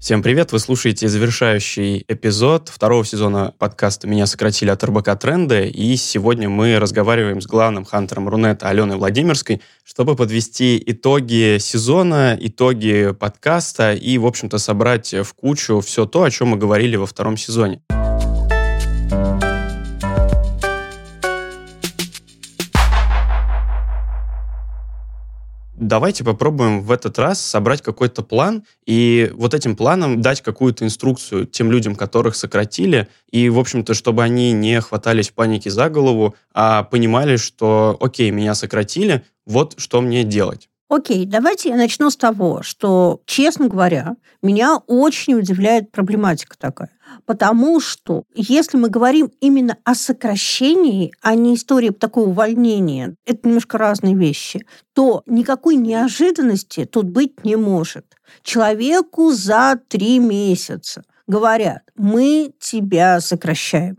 Всем привет! Вы слушаете завершающий эпизод второго сезона подкаста «Меня сократили от РБК Тренды». И сегодня мы разговариваем с главным хантером Рунета Аленой Владимирской, чтобы подвести итоги сезона, итоги подкаста и, в общем-то, собрать в кучу все то, о чем мы говорили во втором сезоне. Давайте попробуем в этот раз собрать какой-то план и вот этим планом дать какую-то инструкцию тем людям, которых сократили, и, в общем-то, чтобы они не хватались паники за голову, а понимали, что, окей, меня сократили, вот что мне делать. Окей, давайте я начну с того, что, честно говоря, меня очень удивляет проблематика такая. Потому что если мы говорим именно о сокращении, а не истории такого увольнения, это немножко разные вещи, то никакой неожиданности тут быть не может. Человеку за три месяца говорят, мы тебя сокращаем.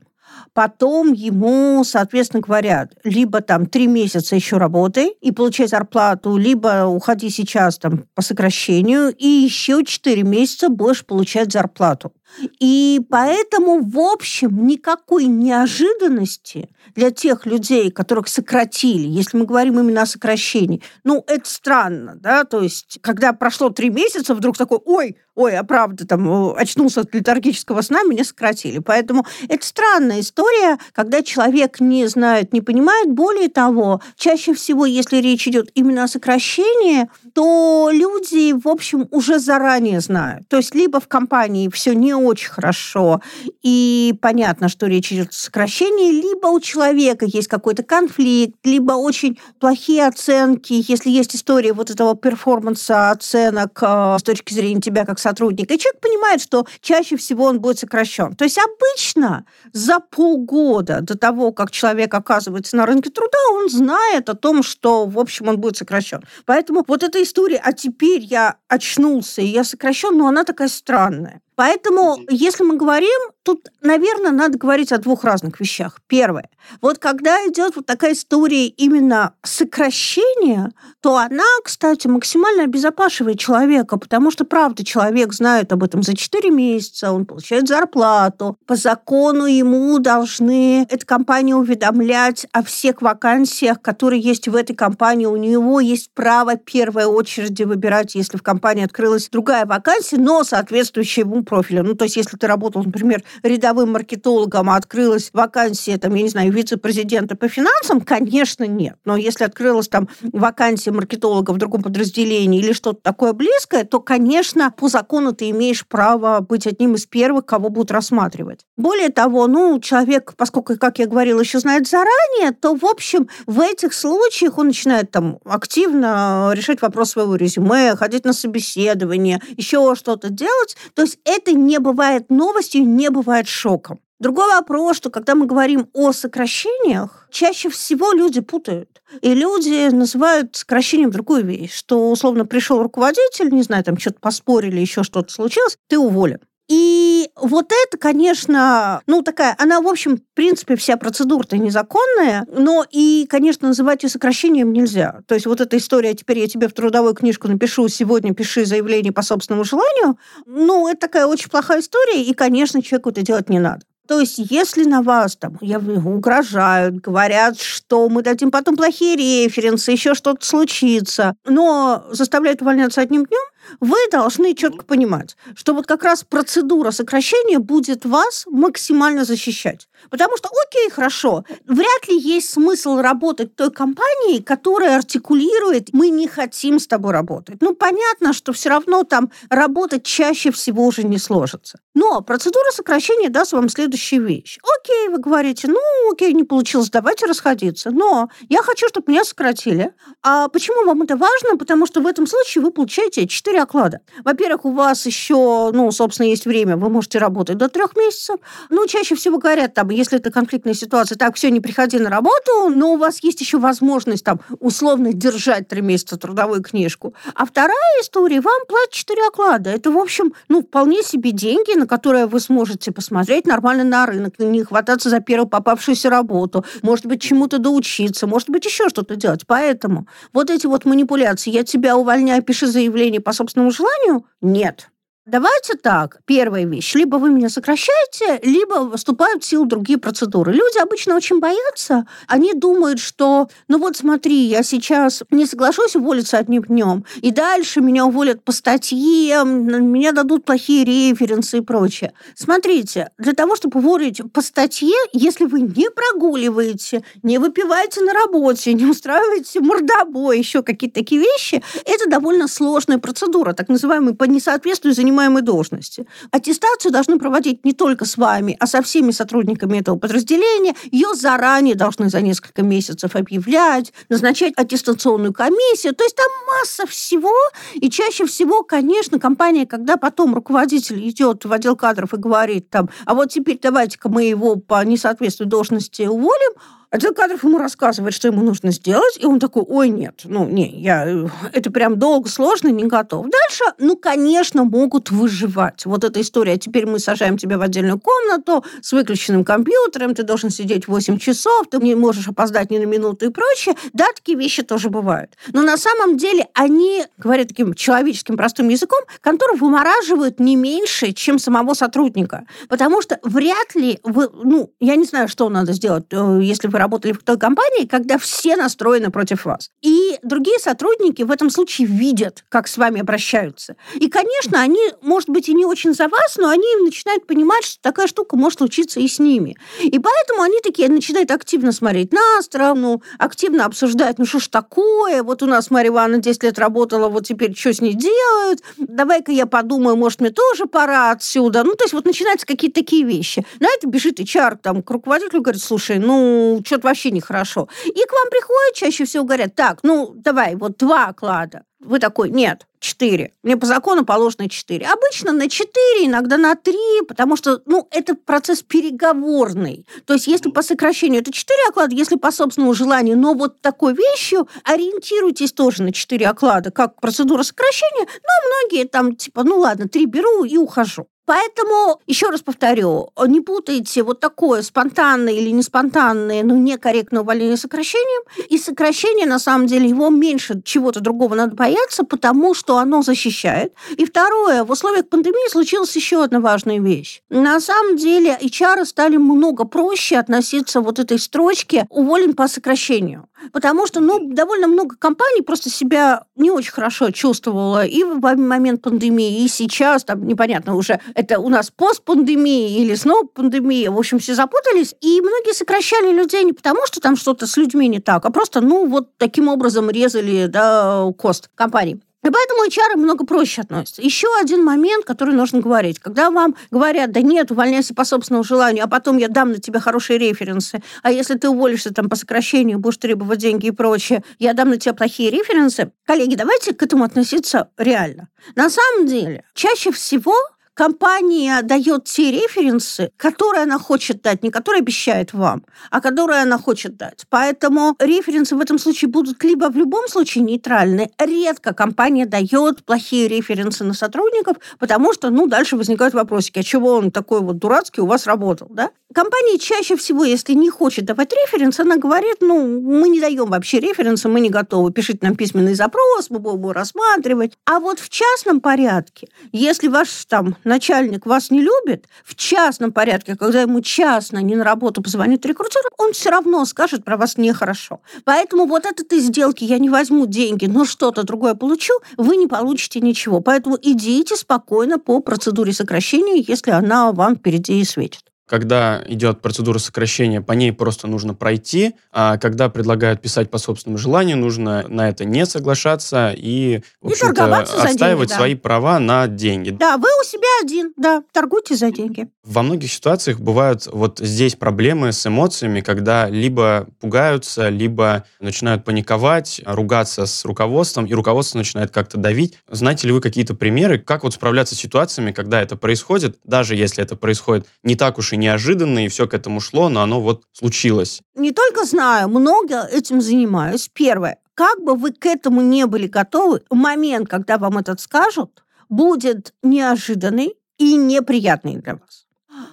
Потом ему, соответственно, говорят, либо там три месяца еще работай и получай зарплату, либо уходи сейчас там по сокращению и еще четыре месяца будешь получать зарплату. И поэтому, в общем, никакой неожиданности для тех людей, которых сократили, если мы говорим именно о сокращении, ну, это странно, да, то есть, когда прошло три месяца, вдруг такой, ой, ой, а правда, там, очнулся от летаргического сна, меня сократили. Поэтому это странная история, когда человек не знает, не понимает. Более того, чаще всего, если речь идет именно о сокращении, то люди, в общем, уже заранее знают. То есть либо в компании все не очень хорошо, и понятно, что речь идет о сокращении, либо у человека есть какой-то конфликт, либо очень плохие оценки, если есть история вот этого перформанса оценок э, с точки зрения тебя как сотрудника, и человек понимает, что чаще всего он будет сокращен. То есть обычно за полгода до того, как человек оказывается на рынке труда, он знает о том, что, в общем, он будет сокращен. Поэтому вот эта история, а теперь я очнулся, и я сокращен, но она такая странная. Поэтому, если мы говорим, тут, наверное, надо говорить о двух разных вещах. Первое. Вот когда идет вот такая история именно сокращения, то она, кстати, максимально обезопашивает человека, потому что, правда, человек знает об этом за 4 месяца, он получает зарплату. По закону ему должны эта компания уведомлять о всех вакансиях, которые есть в этой компании. У него есть право первой очереди выбирать, если в компании открылась другая вакансия, но соответствующая ему профиля. Ну, то есть, если ты работал, например, рядовым маркетологом, а открылась вакансия, там, я не знаю, вице-президента по финансам, конечно, нет. Но если открылась там вакансия маркетолога в другом подразделении или что-то такое близкое, то, конечно, по закону ты имеешь право быть одним из первых, кого будут рассматривать. Более того, ну, человек, поскольку, как я говорила, еще знает заранее, то, в общем, в этих случаях он начинает там активно решать вопрос своего резюме, ходить на собеседование, еще что-то делать. То есть это не бывает новостью, не бывает шоком. Другой вопрос, что когда мы говорим о сокращениях, чаще всего люди путают. И люди называют сокращением другую вещь, что условно пришел руководитель, не знаю, там что-то поспорили, еще что-то случилось, ты уволен. И вот это, конечно, ну такая, она, в общем, в принципе, вся процедура-то незаконная, но и, конечно, называть ее сокращением нельзя. То есть вот эта история, теперь я тебе в трудовую книжку напишу, сегодня пиши заявление по собственному желанию, ну, это такая очень плохая история, и, конечно, человеку это делать не надо. То есть, если на вас там я, угрожают, говорят, что мы дадим потом плохие референсы, еще что-то случится, но заставляют увольняться одним днем, вы должны четко понимать, что вот как раз процедура сокращения будет вас максимально защищать. Потому что, окей, хорошо, вряд ли есть смысл работать той компании, которая артикулирует, мы не хотим с тобой работать. Ну, понятно, что все равно там работать чаще всего уже не сложится. Но процедура сокращения даст вам следующую вещь. Окей, вы говорите, ну, окей, не получилось, давайте расходиться. Но я хочу, чтобы меня сократили. А почему вам это важно? Потому что в этом случае вы получаете 4 оклада. Во-первых, у вас еще, ну, собственно, есть время, вы можете работать до трех месяцев. Ну, чаще всего говорят, там, если это конфликтная ситуация, так, все, не приходи на работу, но у вас есть еще возможность там условно держать три месяца трудовую книжку. А вторая история, вам платят четыре оклада. Это, в общем, ну, вполне себе деньги, на которые вы сможете посмотреть нормально на рынок, не хвататься за первую попавшуюся работу, может быть, чему-то доучиться, может быть, еще что-то делать. Поэтому вот эти вот манипуляции, я тебя увольняю, пиши заявление по собственному желанию, нет. Давайте так, первая вещь, либо вы меня сокращаете, либо вступают в силу другие процедуры. Люди обычно очень боятся, они думают, что, ну вот смотри, я сейчас не соглашусь уволиться одним днем, и дальше меня уволят по статье, меня дадут плохие референсы и прочее. Смотрите, для того, чтобы уволить по статье, если вы не прогуливаете, не выпиваете на работе, не устраиваете мордобой, еще какие-то такие вещи, это довольно сложная процедура, так называемая по несоответствию занимаемой должности. Аттестацию должны проводить не только с вами, а со всеми сотрудниками этого подразделения. Ее заранее должны за несколько месяцев объявлять, назначать аттестационную комиссию. То есть там масса всего. И чаще всего, конечно, компания, когда потом руководитель идет в отдел кадров и говорит там, а вот теперь давайте-ка мы его по несоответствию должности уволим, Отдел кадров ему рассказывает, что ему нужно сделать, и он такой, ой, нет, ну, не, я, э, это прям долго, сложно, не готов. Дальше, ну, конечно, могут выживать. Вот эта история, теперь мы сажаем тебя в отдельную комнату с выключенным компьютером, ты должен сидеть 8 часов, ты не можешь опоздать ни на минуту и прочее. Да, такие вещи тоже бывают. Но на самом деле они, говоря таким человеческим простым языком, контору вымораживают не меньше, чем самого сотрудника. Потому что вряд ли вы, ну, я не знаю, что надо сделать, э, если вы работали в той компании, когда все настроены против вас. И другие сотрудники в этом случае видят, как с вами обращаются. И, конечно, они, может быть, и не очень за вас, но они начинают понимать, что такая штука может случиться и с ними. И поэтому они такие начинают активно смотреть на страну, активно обсуждать, ну что ж такое, вот у нас Марья Ивановна 10 лет работала, вот теперь что с ней делают, давай-ка я подумаю, может, мне тоже пора отсюда. Ну, то есть вот начинаются какие-то такие вещи. На это бежит HR там, к руководителю, говорит, слушай, ну, что-то вообще нехорошо. И к вам приходят, чаще всего говорят, так, ну, давай, вот два оклада. Вы такой, нет, четыре. Мне по закону положено четыре. Обычно на четыре, иногда на три, потому что, ну, это процесс переговорный. То есть, если по сокращению это четыре оклада, если по собственному желанию, но вот такой вещью ориентируйтесь тоже на четыре оклада, как процедура сокращения, но многие там, типа, ну ладно, три беру и ухожу. Поэтому, еще раз повторю, не путайте вот такое спонтанное или не спонтанное, но некорректное увольнение сокращением. И сокращение, на самом деле, его меньше чего-то другого надо бояться, потому что оно защищает. И второе, в условиях пандемии случилась еще одна важная вещь. На самом деле, HR стали много проще относиться вот этой строчке «уволен по сокращению». Потому что, ну, довольно много компаний просто себя не очень хорошо чувствовало и в момент пандемии, и сейчас, там, непонятно уже, это у нас постпандемия или снова пандемия, в общем, все запутались, и многие сокращали людей не потому, что там что-то с людьми не так, а просто, ну, вот таким образом резали, да, кост компании. И поэтому HR много проще относятся. Еще один момент, который нужно говорить. Когда вам говорят, да нет, увольняйся по собственному желанию, а потом я дам на тебя хорошие референсы, а если ты уволишься там по сокращению, будешь требовать деньги и прочее, я дам на тебя плохие референсы. Коллеги, давайте к этому относиться реально. На самом деле, чаще всего компания дает те референсы, которые она хочет дать, не которые обещает вам, а которые она хочет дать. Поэтому референсы в этом случае будут либо в любом случае нейтральны. Редко компания дает плохие референсы на сотрудников, потому что, ну, дальше возникают вопросики, а чего он такой вот дурацкий у вас работал, да? Компания чаще всего, если не хочет давать референс, она говорит, ну, мы не даем вообще референсы, мы не готовы, пишите нам письменный запрос, мы будем его рассматривать. А вот в частном порядке, если ваш там начальник вас не любит, в частном порядке, когда ему частно не на работу позвонит рекрутер, он все равно скажет про вас нехорошо. Поэтому вот от этой сделки я не возьму деньги, но что-то другое получу, вы не получите ничего. Поэтому идите спокойно по процедуре сокращения, если она вам впереди и светит когда идет процедура сокращения, по ней просто нужно пройти, а когда предлагают писать по собственному желанию, нужно на это не соглашаться и, в общем-то, отстаивать деньги, да. свои права на деньги. Да, вы у себя один, да, торгуйте за деньги. Во многих ситуациях бывают вот здесь проблемы с эмоциями, когда либо пугаются, либо начинают паниковать, ругаться с руководством, и руководство начинает как-то давить. Знаете ли вы какие-то примеры, как вот справляться с ситуациями, когда это происходит, даже если это происходит не так уж и неожиданно, и все к этому шло, но оно вот случилось. Не только знаю, много этим занимаюсь. Первое. Как бы вы к этому не были готовы, момент, когда вам этот скажут, будет неожиданный и неприятный для вас.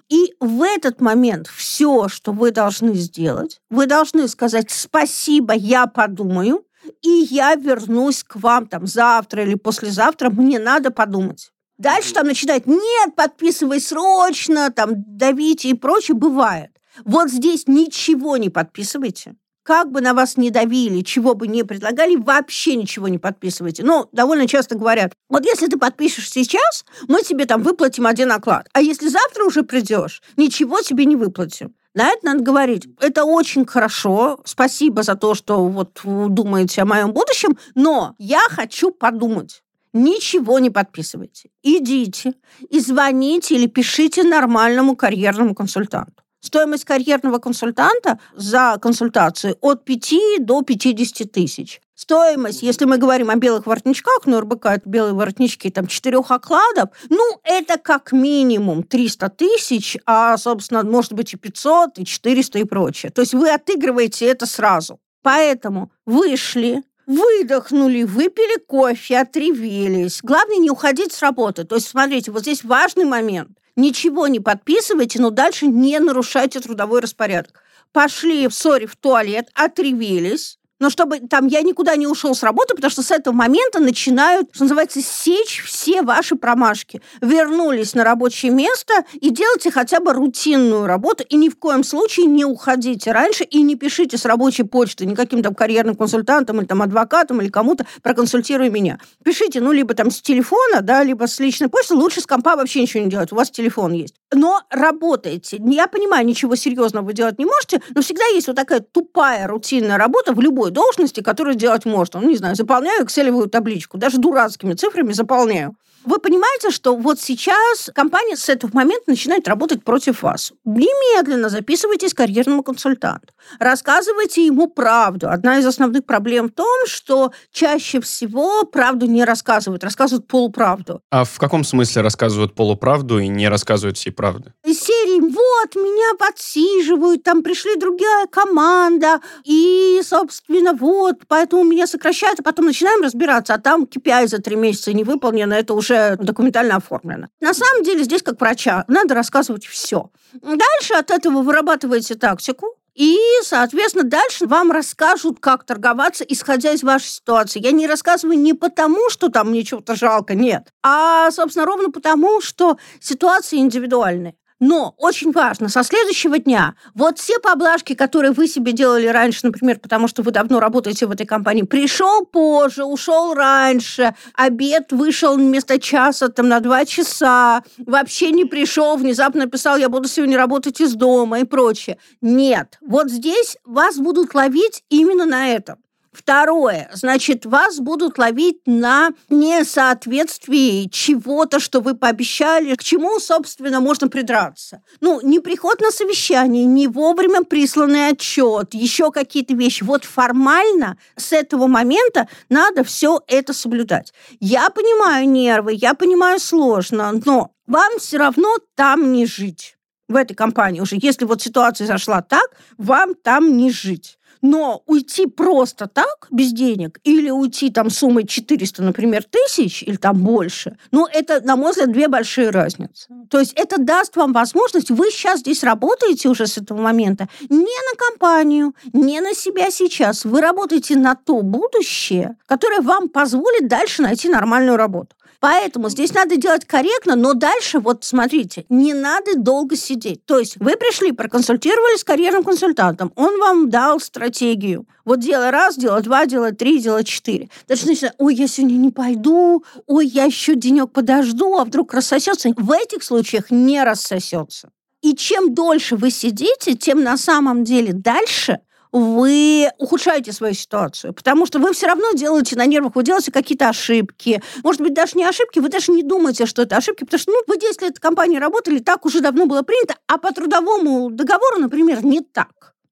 И в этот момент все, что вы должны сделать, вы должны сказать «спасибо, я подумаю», и я вернусь к вам там завтра или послезавтра, мне надо подумать. Дальше там начинает, нет, подписывай срочно, там, давите и прочее, бывает. Вот здесь ничего не подписывайте. Как бы на вас не давили, чего бы не предлагали, вообще ничего не подписывайте. Ну, довольно часто говорят, вот если ты подпишешь сейчас, мы тебе там выплатим один оклад. А если завтра уже придешь, ничего тебе не выплатим. На это надо говорить. Это очень хорошо. Спасибо за то, что вот думаете о моем будущем, но я хочу подумать. Ничего не подписывайте. Идите и звоните или пишите нормальному карьерному консультанту. Стоимость карьерного консультанта за консультацию от 5 до 50 тысяч. Стоимость, если мы говорим о белых воротничках, ну, РБК это белые воротнички, там, четырех окладов, ну, это как минимум 300 тысяч, а, собственно, может быть и 500, и 400 и прочее. То есть вы отыгрываете это сразу. Поэтому вышли, выдохнули, выпили кофе, отревелись. Главное не уходить с работы. То есть, смотрите, вот здесь важный момент. Ничего не подписывайте, но дальше не нарушайте трудовой распорядок. Пошли в ссоре в туалет, отревелись, но чтобы там я никуда не ушел с работы, потому что с этого момента начинают, что называется, сечь все ваши промашки. Вернулись на рабочее место и делайте хотя бы рутинную работу, и ни в коем случае не уходите раньше и не пишите с рабочей почты никаким там карьерным консультантом или там адвокатом или кому-то проконсультируй меня. Пишите, ну, либо там с телефона, да, либо с личной почты, лучше с компа вообще ничего не делать, у вас телефон есть. Но работаете. Я понимаю, ничего серьезного вы делать не можете, но всегда есть вот такая тупая рутинная работа в любой любой должности, которую делать можно. Ну, не знаю, заполняю экселевую табличку, даже дурацкими цифрами заполняю. Вы понимаете, что вот сейчас компания с этого момента начинает работать против вас. Немедленно записывайтесь к карьерному консультанту. Рассказывайте ему правду. Одна из основных проблем в том, что чаще всего правду не рассказывают, рассказывают полуправду. А в каком смысле рассказывают полуправду и не рассказывают всей правды? Из серии «Вот, меня подсиживают, там пришли другая команда, и, собственно, вот, поэтому меня сокращают, а потом начинаем разбираться, а там KPI за три месяца не выполнено, это уже документально оформлено. На самом деле здесь, как врача, надо рассказывать все. Дальше от этого вырабатываете тактику, и, соответственно, дальше вам расскажут, как торговаться, исходя из вашей ситуации. Я не рассказываю не потому, что там мне чего-то жалко, нет, а, собственно, ровно потому, что ситуации индивидуальные. Но очень важно, со следующего дня вот все поблажки, которые вы себе делали раньше, например, потому что вы давно работаете в этой компании, пришел позже, ушел раньше, обед вышел вместо часа там на два часа, вообще не пришел, внезапно написал, я буду сегодня работать из дома и прочее. Нет, вот здесь вас будут ловить именно на этом. Второе, значит, вас будут ловить на несоответствии чего-то, что вы пообещали, к чему, собственно, можно придраться. Ну, не приход на совещание, не вовремя присланный отчет, еще какие-то вещи. Вот формально с этого момента надо все это соблюдать. Я понимаю нервы, я понимаю сложно, но вам все равно там не жить в этой компании уже. Если вот ситуация зашла так, вам там не жить. Но уйти просто так, без денег, или уйти там суммой 400, например, тысяч, или там больше, ну, это, на мой взгляд, две большие разницы. То есть это даст вам возможность, вы сейчас здесь работаете уже с этого момента, не на компанию, не на себя сейчас, вы работаете на то будущее, которое вам позволит дальше найти нормальную работу. Поэтому здесь надо делать корректно, но дальше, вот смотрите, не надо долго сидеть. То есть вы пришли, проконсультировались с карьерным консультантом, он вам дал стратегию. Вот дело раз, дело два, дело три, дело четыре. Дальше начинается, ой, я сегодня не пойду, ой, я еще денек подожду, а вдруг рассосется. В этих случаях не рассосется. И чем дольше вы сидите, тем на самом деле дальше вы ухудшаете свою ситуацию, потому что вы все равно делаете на нервах, вы делаете какие-то ошибки. Может быть, даже не ошибки, вы даже не думаете, что это ошибки, потому что ну, вы 10 лет в компании работали, так уже давно было принято, а по трудовому договору, например, не так.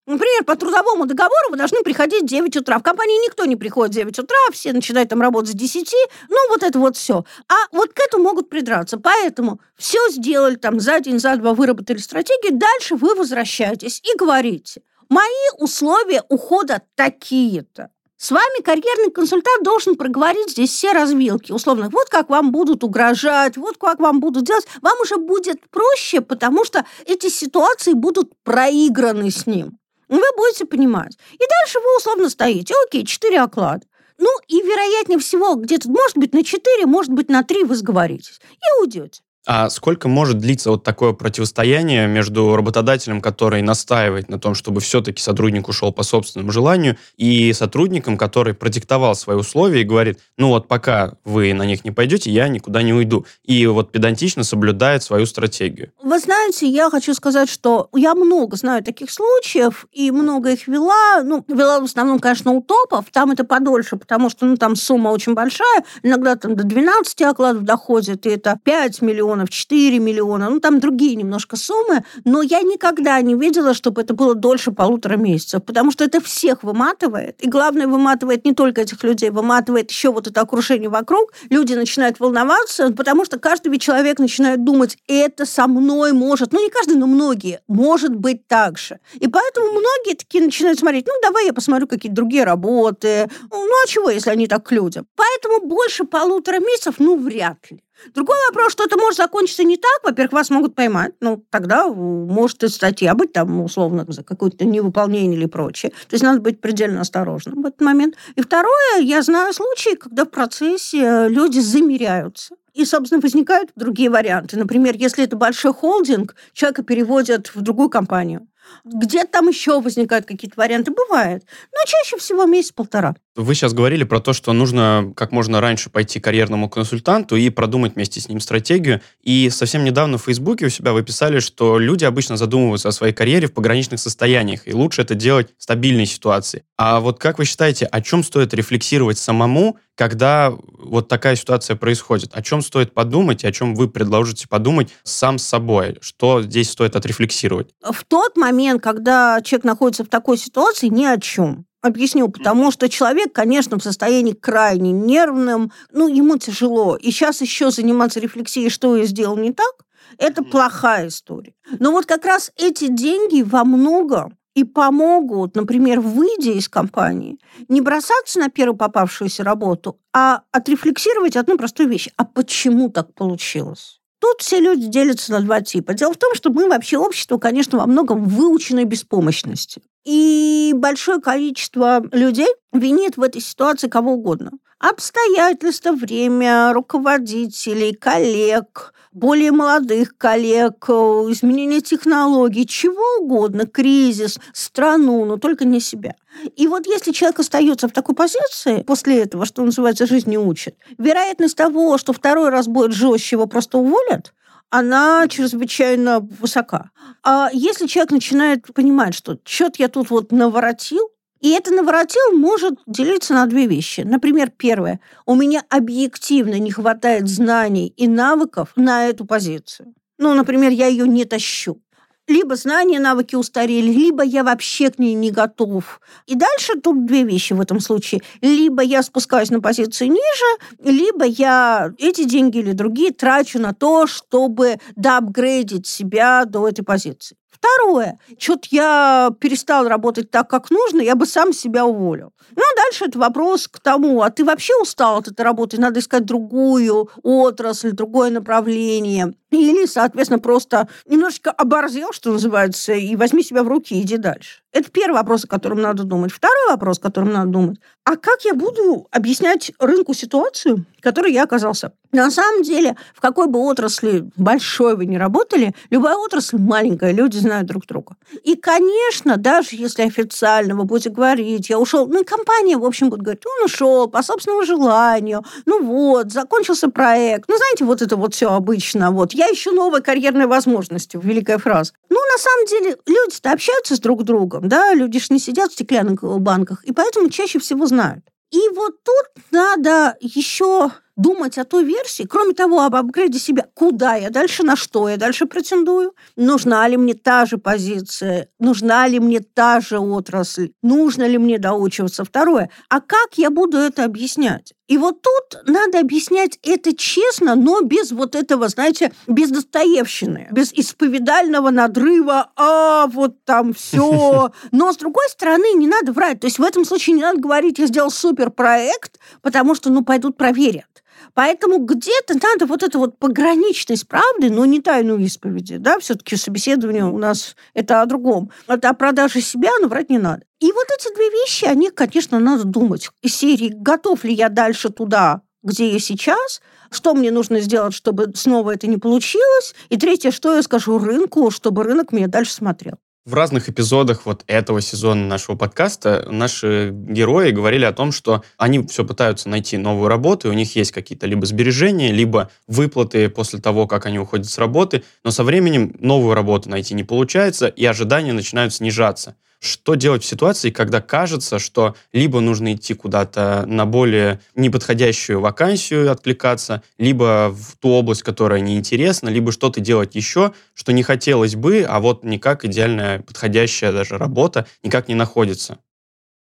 Например, по трудовому договору вы должны приходить в 9 утра. В компании никто не приходит в 9 утра, все начинают там работать с 10. Ну, вот это вот все. А вот к этому могут придраться. Поэтому все сделали там за день, за два, выработали стратегию. Дальше вы возвращаетесь и говорите – Мои условия ухода такие-то. С вами карьерный консультант должен проговорить здесь все развилки. Условно, вот как вам будут угрожать, вот как вам будут делать. Вам уже будет проще, потому что эти ситуации будут проиграны с ним. Вы будете понимать. И дальше вы условно стоите. Окей, четыре оклада. Ну, и вероятнее всего, где-то, может быть, на 4, может быть, на 3 вы сговоритесь. И уйдете. А сколько может длиться вот такое противостояние между работодателем, который настаивает на том, чтобы все-таки сотрудник ушел по собственному желанию, и сотрудником, который продиктовал свои условия и говорит, ну вот пока вы на них не пойдете, я никуда не уйду. И вот педантично соблюдает свою стратегию. Вы знаете, я хочу сказать, что я много знаю таких случаев, и много их вела. Ну, вела в основном, конечно, у топов, там это подольше, потому что, ну, там сумма очень большая, иногда там до 12 окладов доходит, и это 5 миллионов миллионов, 4 миллиона, ну, там другие немножко суммы, но я никогда не видела, чтобы это было дольше полутора месяцев, потому что это всех выматывает, и главное, выматывает не только этих людей, выматывает еще вот это окружение вокруг, люди начинают волноваться, потому что каждый человек начинает думать, это со мной может, ну, не каждый, но многие, может быть так же. И поэтому многие такие начинают смотреть, ну, давай я посмотрю какие-то другие работы, ну, а чего, если они так к людям? Поэтому больше полутора месяцев, ну, вряд ли. Другой вопрос, что это может закончиться не так. Во-первых, вас могут поймать. Ну, тогда может и статья быть там, условно, за какое-то невыполнение или прочее. То есть надо быть предельно осторожным в этот момент. И второе, я знаю случаи, когда в процессе люди замеряются. И, собственно, возникают другие варианты. Например, если это большой холдинг, человека переводят в другую компанию. Где-то там еще возникают какие-то варианты. Бывает. Но чаще всего месяц-полтора. Вы сейчас говорили про то, что нужно как можно раньше пойти к карьерному консультанту и продумать вместе с ним стратегию. И совсем недавно в Фейсбуке у себя вы писали, что люди обычно задумываются о своей карьере в пограничных состояниях, и лучше это делать в стабильной ситуации. А вот как вы считаете, о чем стоит рефлексировать самому, когда вот такая ситуация происходит? О чем стоит подумать и о чем вы предложите подумать сам с собой? Что здесь стоит отрефлексировать? В тот момент, когда человек находится в такой ситуации, ни о чем. Объясню, потому что человек, конечно, в состоянии крайне нервным, ну, ему тяжело. И сейчас еще заниматься рефлексией, что я сделал не так, это плохая история. Но вот как раз эти деньги во многом и помогут, например, выйдя из компании, не бросаться на первую попавшуюся работу, а отрефлексировать одну простую вещь. А почему так получилось? Тут все люди делятся на два типа. Дело в том, что мы вообще общество, конечно, во многом выученной беспомощности. И большое количество людей винит в этой ситуации кого угодно. Обстоятельства, время, руководителей, коллег, более молодых коллег, изменение технологий, чего угодно, кризис, страну, но только не себя. И вот если человек остается в такой позиции после этого, что называется, жизнь не учит, вероятность того, что второй раз будет жестче, его просто уволят, она чрезвычайно высока. А если человек начинает понимать, что что-то я тут вот наворотил, и это наворотил может делиться на две вещи. Например, первое. У меня объективно не хватает знаний и навыков на эту позицию. Ну, например, я ее не тащу либо знания, навыки устарели, либо я вообще к ней не готов. И дальше тут две вещи в этом случае. Либо я спускаюсь на позицию ниже, либо я эти деньги или другие трачу на то, чтобы доапгрейдить себя до этой позиции. Второе. Что-то я перестал работать так, как нужно, я бы сам себя уволил. Ну, а дальше это вопрос к тому, а ты вообще устал от этой работы, надо искать другую отрасль, другое направление. Или, соответственно, просто немножечко оборзел, что называется, и возьми себя в руки иди дальше. Это первый вопрос, о котором надо думать. Второй вопрос, о котором надо думать. А как я буду объяснять рынку ситуацию, в которой я оказался? На самом деле, в какой бы отрасли большой вы не работали, любая отрасль маленькая, люди знают друг друга. И, конечно, даже если официально вы будете говорить, я ушел, ну компания, в общем, будет говорить, он ушел по собственному желанию, ну вот, закончился проект. Ну, знаете, вот это вот все обычно. Вот, я ищу новые карьерные возможности, великая фраза. Ну, на самом деле, люди-то общаются с друг другом да, люди же не сидят в стеклянных банках, и поэтому чаще всего знают. И вот тут надо еще думать о той версии, кроме того, об апгрейде себя, куда я дальше, на что я дальше претендую, нужна ли мне та же позиция, нужна ли мне та же отрасль, нужно ли мне доучиваться. Второе, а как я буду это объяснять? И вот тут надо объяснять это честно, но без вот этого, знаете, без достоевщины, без исповедального надрыва, а вот там все. Но с другой стороны, не надо врать. То есть в этом случае не надо говорить, я сделал суперпроект, потому что, ну, пойдут проверят. Поэтому где-то надо вот эту вот пограничность правды, но не тайну исповеди, да, все-таки собеседование у нас это о другом. Это о продаже себя, но врать не надо. И вот эти две вещи, о них, конечно, надо думать. Из серии «Готов ли я дальше туда, где я сейчас?» что мне нужно сделать, чтобы снова это не получилось, и третье, что я скажу рынку, чтобы рынок меня дальше смотрел. В разных эпизодах вот этого сезона нашего подкаста наши герои говорили о том, что они все пытаются найти новую работу, и у них есть какие-то либо сбережения, либо выплаты после того, как они уходят с работы, но со временем новую работу найти не получается, и ожидания начинают снижаться. Что делать в ситуации, когда кажется, что либо нужно идти куда-то на более неподходящую вакансию откликаться, либо в ту область, которая неинтересна, либо что-то делать еще, что не хотелось бы, а вот никак идеальная подходящая даже работа никак не находится?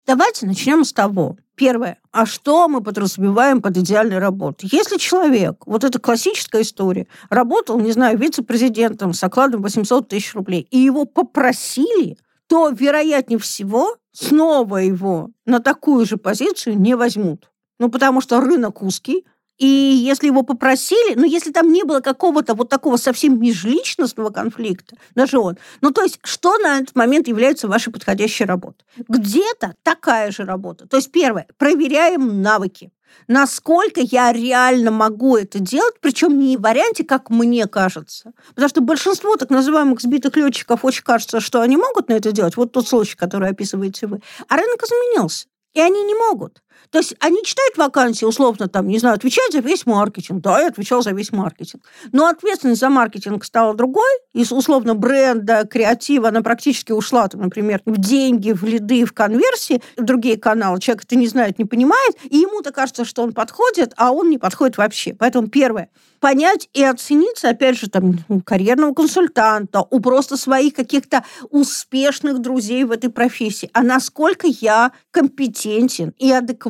Давайте начнем с того. Первое. А что мы подразумеваем под идеальной работой? Если человек, вот это классическая история, работал, не знаю, вице-президентом с окладом 800 тысяч рублей, и его попросили то, вероятнее всего, снова его на такую же позицию не возьмут. Ну, потому что рынок узкий, и если его попросили, ну, если там не было какого-то вот такого совсем межличностного конфликта, даже он, ну, то есть, что на этот момент является вашей подходящей работой? Где-то такая же работа. То есть, первое, проверяем навыки насколько я реально могу это делать, причем не в варианте, как мне кажется. Потому что большинство так называемых сбитых летчиков очень кажется, что они могут на это делать. Вот тот случай, который описываете вы. А рынок изменился. И они не могут. То есть они читают вакансии, условно, там, не знаю, отвечать за весь маркетинг. Да, я отвечал за весь маркетинг. Но ответственность за маркетинг стала другой. Из, условно, бренда, креатива, она практически ушла, там, например, в деньги, в лиды, в конверсии, в другие каналы. Человек это не знает, не понимает, и ему-то кажется, что он подходит, а он не подходит вообще. Поэтому первое понять и оцениться, опять же, там, у карьерного консультанта, у просто своих каких-то успешных друзей в этой профессии, а насколько я компетентен и адекватен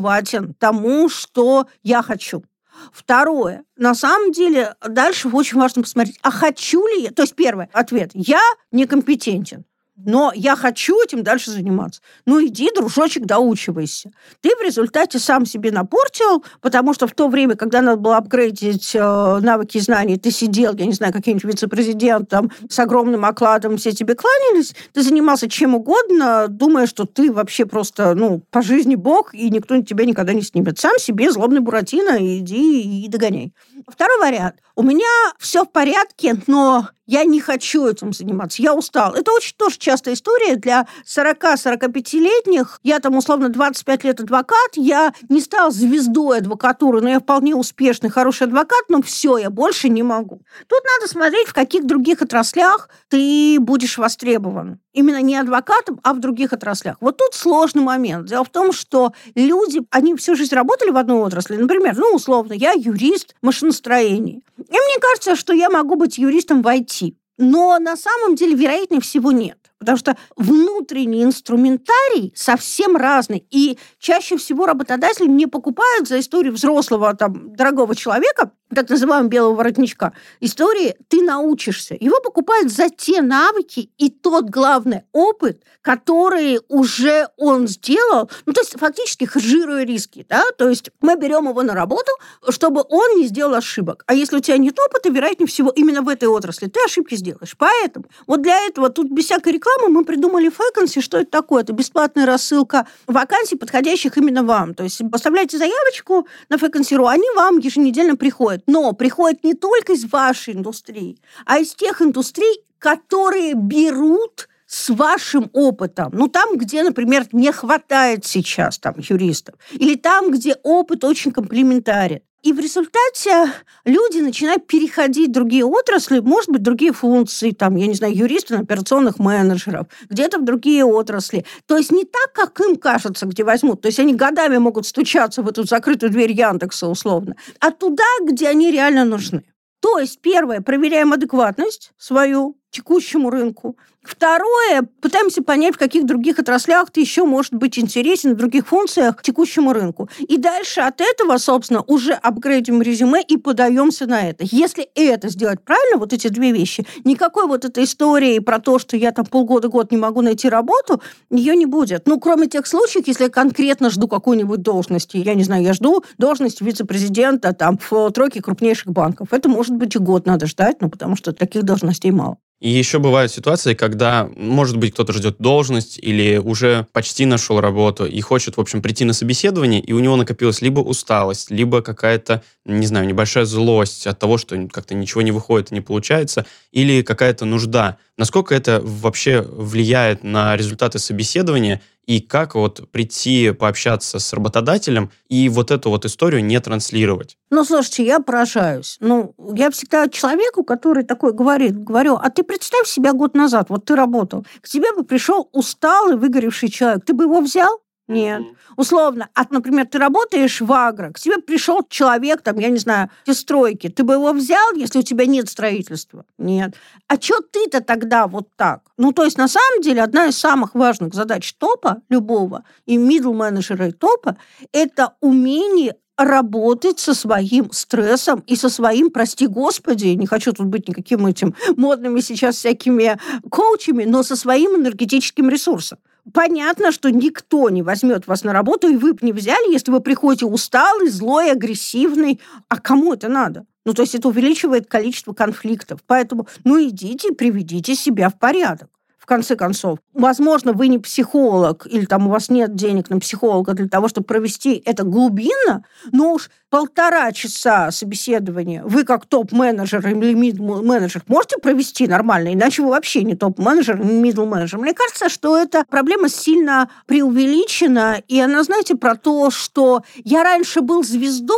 тому, что я хочу. Второе. На самом деле, дальше очень важно посмотреть, а хочу ли я... То есть, первое, ответ. Я некомпетентен но я хочу этим дальше заниматься. Ну, иди, дружочек, доучивайся. Ты в результате сам себе напортил, потому что в то время, когда надо было апгрейдить э, навыки и знания, ты сидел, я не знаю, каким-нибудь вице-президентом с огромным окладом, все тебе кланялись, ты занимался чем угодно, думая, что ты вообще просто, ну, по жизни бог, и никто тебя никогда не снимет. Сам себе злобный Буратино, иди и догоняй. Второй вариант. У меня все в порядке, но я не хочу этим заниматься, я устал. Это очень тоже частая история для 40-45-летних. Я там, условно, 25 лет адвокат, я не стал звездой адвокатуры, но я вполне успешный, хороший адвокат, но все, я больше не могу. Тут надо смотреть, в каких других отраслях ты будешь востребован. Именно не адвокатом, а в других отраслях. Вот тут сложный момент. Дело в том, что люди, они всю жизнь работали в одной отрасли. Например, ну, условно, я юрист машиностроения. И мне кажется, что я могу быть юристом в IT. Но на самом деле, вероятнее всего, нет. Потому что внутренний инструментарий совсем разный. И чаще всего работодатели не покупают за историю взрослого, там, дорогого человека, так называемого белого воротничка, истории «ты научишься». Его покупают за те навыки и тот главный опыт, который уже он сделал, ну, то есть фактически хеджируя риски, да, то есть мы берем его на работу, чтобы он не сделал ошибок. А если у тебя нет опыта, вероятнее всего, именно в этой отрасли ты ошибки сделаешь. Поэтому вот для этого тут без всякой рекламы мы придумали Vacancy. Что это такое? Это бесплатная рассылка вакансий, подходящих именно вам. То есть поставляйте заявочку на Vacancy.ru, они вам еженедельно приходят. Но приходят не только из вашей индустрии, а из тех индустрий, которые берут с вашим опытом, ну там, где, например, не хватает сейчас там юристов, или там, где опыт очень комплементарен. И в результате люди начинают переходить в другие отрасли, может быть, другие функции, там, я не знаю, юристы, операционных менеджеров, где-то в другие отрасли. То есть не так, как им кажется, где возьмут. То есть они годами могут стучаться в эту закрытую дверь Яндекса, условно, а туда, где они реально нужны. То есть, первое, проверяем адекватность свою, текущему рынку. Второе, пытаемся понять, в каких других отраслях ты еще может быть интересен, в других функциях текущему рынку. И дальше от этого, собственно, уже апгрейдим резюме и подаемся на это. Если это сделать правильно, вот эти две вещи, никакой вот этой истории про то, что я там полгода-год не могу найти работу, ее не будет. Ну, кроме тех случаев, если я конкретно жду какой-нибудь должности. Я не знаю, я жду должность вице-президента там в тройке крупнейших банков. Это может быть и год надо ждать, ну, потому что таких должностей мало. И еще бывают ситуации, когда, может быть, кто-то ждет должность или уже почти нашел работу и хочет, в общем, прийти на собеседование, и у него накопилась либо усталость, либо какая-то, не знаю, небольшая злость от того, что как-то ничего не выходит и не получается, или какая-то нужда. Насколько это вообще влияет на результаты собеседования и как вот прийти пообщаться с работодателем и вот эту вот историю не транслировать? Ну, слушайте, я поражаюсь. Ну, я всегда человеку, который такой говорит, говорю, а ты представь себя год назад, вот ты работал, к тебе бы пришел усталый, выгоревший человек, ты бы его взял? Нет. Условно, от, например, ты работаешь в агро, к тебе пришел человек, там, я не знаю, из стройки, ты бы его взял, если у тебя нет строительства? Нет. А что ты-то тогда вот так? Ну, то есть, на самом деле, одна из самых важных задач топа любого, и middle менеджера и топа, это умение работать со своим стрессом и со своим, прости господи, не хочу тут быть никаким этим модными сейчас всякими коучами, но со своим энергетическим ресурсом. Понятно, что никто не возьмет вас на работу, и вы бы не взяли, если вы приходите усталый, злой, агрессивный. А кому это надо? Ну, то есть это увеличивает количество конфликтов. Поэтому, ну, идите приведите себя в порядок конце концов. Возможно, вы не психолог, или там у вас нет денег на психолога для того, чтобы провести это глубинно, но уж полтора часа собеседования вы как топ-менеджер или мид-менеджер можете провести нормально, иначе вы вообще не топ-менеджер, не мидл-менеджер. Мне кажется, что эта проблема сильно преувеличена, и она, знаете, про то, что я раньше был звездой,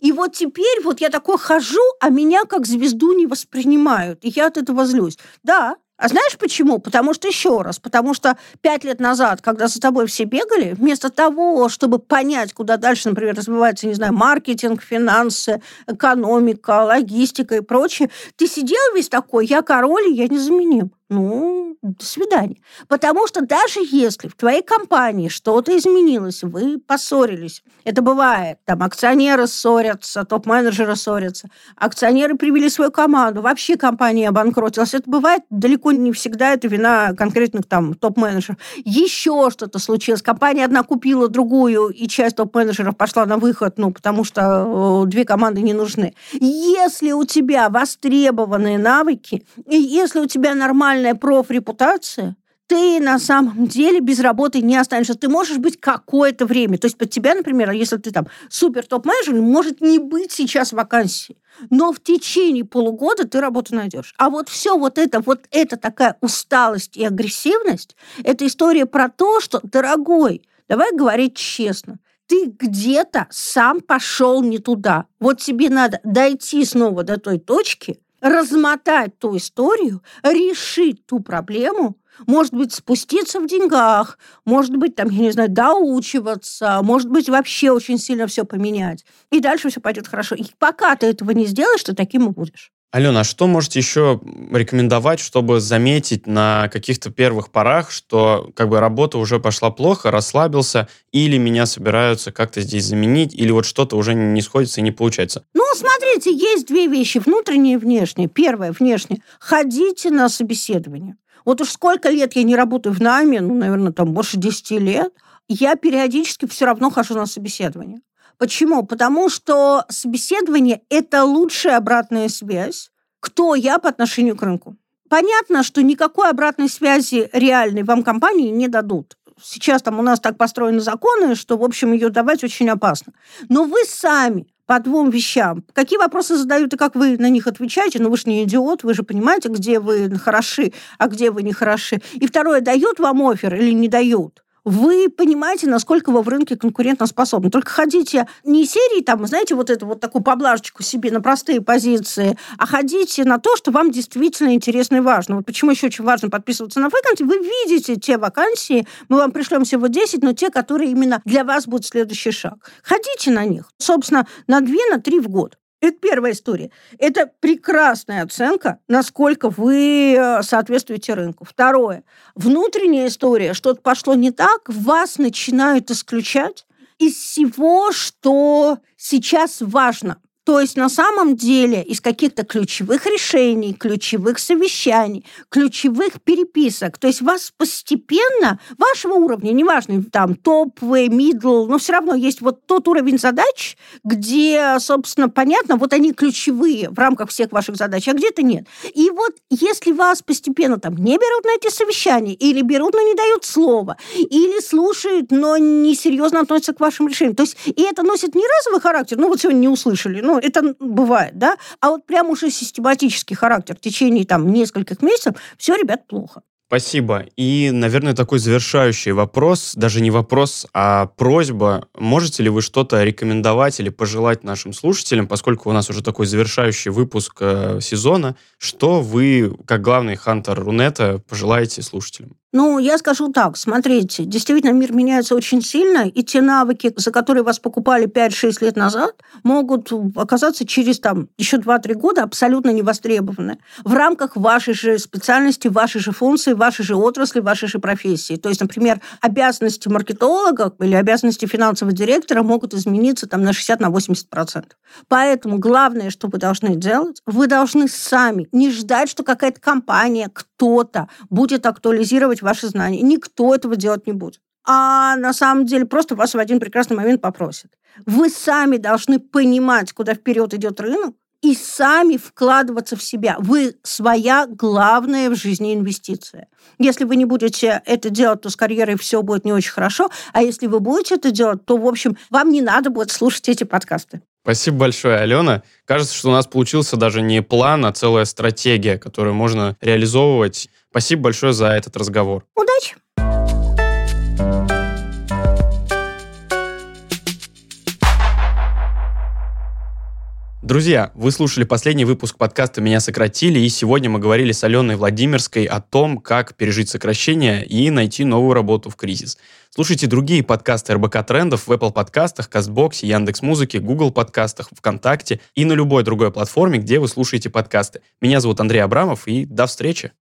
и вот теперь вот я такой хожу, а меня как звезду не воспринимают, и я от этого злюсь. Да, а знаешь почему? Потому что, еще раз, потому что пять лет назад, когда за тобой все бегали, вместо того, чтобы понять, куда дальше, например, развивается, не знаю, маркетинг, финансы, экономика, логистика и прочее, ты сидел весь такой, я король, я незаменим ну, до свидания. Потому что даже если в твоей компании что-то изменилось, вы поссорились, это бывает, там акционеры ссорятся, топ-менеджеры ссорятся, акционеры привели свою команду, вообще компания обанкротилась, это бывает далеко не всегда, это вина конкретных там топ-менеджеров. Еще что-то случилось, компания одна купила другую, и часть топ-менеджеров пошла на выход, ну, потому что две команды не нужны. Если у тебя востребованные навыки, и если у тебя нормальная нормальная профрепутация, ты на самом деле без работы не останешься. Ты можешь быть какое-то время. То есть под тебя, например, если ты там супер топ-менеджер, может не быть сейчас вакансии. Но в течение полугода ты работу найдешь. А вот все вот это, вот это такая усталость и агрессивность, это история про то, что, дорогой, давай говорить честно, ты где-то сам пошел не туда. Вот тебе надо дойти снова до той точки, размотать ту историю, решить ту проблему, может быть, спуститься в деньгах, может быть, там, я не знаю, доучиваться, может быть, вообще очень сильно все поменять. И дальше все пойдет хорошо. И пока ты этого не сделаешь, ты таким и будешь. Алена, а что можете еще рекомендовать, чтобы заметить на каких-то первых порах, что как бы работа уже пошла плохо, расслабился, или меня собираются как-то здесь заменить, или вот что-то уже не сходится и не получается? Ну, смотрите, есть две вещи, внутреннее и внешнее. Первое, внешнее. Ходите на собеседование. Вот уж сколько лет я не работаю в найме, ну, наверное, там больше 10 лет, я периодически все равно хожу на собеседование. Почему? Потому что собеседование – это лучшая обратная связь, кто я по отношению к рынку. Понятно, что никакой обратной связи реальной вам компании не дадут. Сейчас там у нас так построены законы, что, в общем, ее давать очень опасно. Но вы сами по двум вещам. Какие вопросы задают и как вы на них отвечаете? Ну, вы же не идиот, вы же понимаете, где вы хороши, а где вы не хороши. И второе, дают вам офер или не дают? Вы понимаете, насколько вы в рынке конкурентоспособны. Только ходите не серии, там, знаете, вот эту вот такую поблажечку себе на простые позиции, а ходите на то, что вам действительно интересно и важно. Вот почему еще очень важно подписываться на вакансии. Вы видите те вакансии, мы вам пришлем всего 10, но те, которые именно для вас будут следующий шаг. Ходите на них. Собственно, на 2, на 3 в год. Это первая история. Это прекрасная оценка, насколько вы э, соответствуете рынку. Второе. Внутренняя история, что-то пошло не так, вас начинают исключать из всего, что сейчас важно. То есть на самом деле из каких-то ключевых решений, ключевых совещаний, ключевых переписок, то есть вас постепенно, вашего уровня, неважно, там топ, вы, middle, но все равно есть вот тот уровень задач, где, собственно, понятно, вот они ключевые в рамках всех ваших задач, а где-то нет. И вот если вас постепенно там не берут на эти совещания, или берут, но не дают слова, или слушают, но несерьезно относятся к вашим решениям, то есть и это носит не разовый характер, ну вот сегодня не услышали, ну ну, это бывает, да, а вот прям уже систематический характер в течение там нескольких месяцев, все, ребят, плохо. Спасибо. И, наверное, такой завершающий вопрос, даже не вопрос, а просьба. Можете ли вы что-то рекомендовать или пожелать нашим слушателям, поскольку у нас уже такой завершающий выпуск э, сезона, что вы, как главный хантер Рунета, пожелаете слушателям? Ну, я скажу так, смотрите, действительно мир меняется очень сильно, и те навыки, за которые вас покупали 5-6 лет назад, могут оказаться через там еще 2-3 года абсолютно невостребованы в рамках вашей же специальности, вашей же функции, вашей же отрасли, вашей же профессии. То есть, например, обязанности маркетолога или обязанности финансового директора могут измениться там на 60-80%. На Поэтому главное, что вы должны делать, вы должны сами не ждать, что какая-то компания, кто-то будет актуализировать ваши знания. Никто этого делать не будет. А на самом деле просто вас в один прекрасный момент попросят. Вы сами должны понимать, куда вперед идет рынок, и сами вкладываться в себя. Вы своя главная в жизни инвестиция. Если вы не будете это делать, то с карьерой все будет не очень хорошо. А если вы будете это делать, то, в общем, вам не надо будет слушать эти подкасты. Спасибо большое, Алена. Кажется, что у нас получился даже не план, а целая стратегия, которую можно реализовывать. Спасибо большое за этот разговор. Удачи! Друзья, вы слушали последний выпуск подкаста «Меня сократили», и сегодня мы говорили с Аленой Владимирской о том, как пережить сокращение и найти новую работу в кризис. Слушайте другие подкасты РБК Трендов в Apple подкастах, Кастбоксе, Яндекс.Музыке, Google подкастах, ВКонтакте и на любой другой платформе, где вы слушаете подкасты. Меня зовут Андрей Абрамов, и до встречи!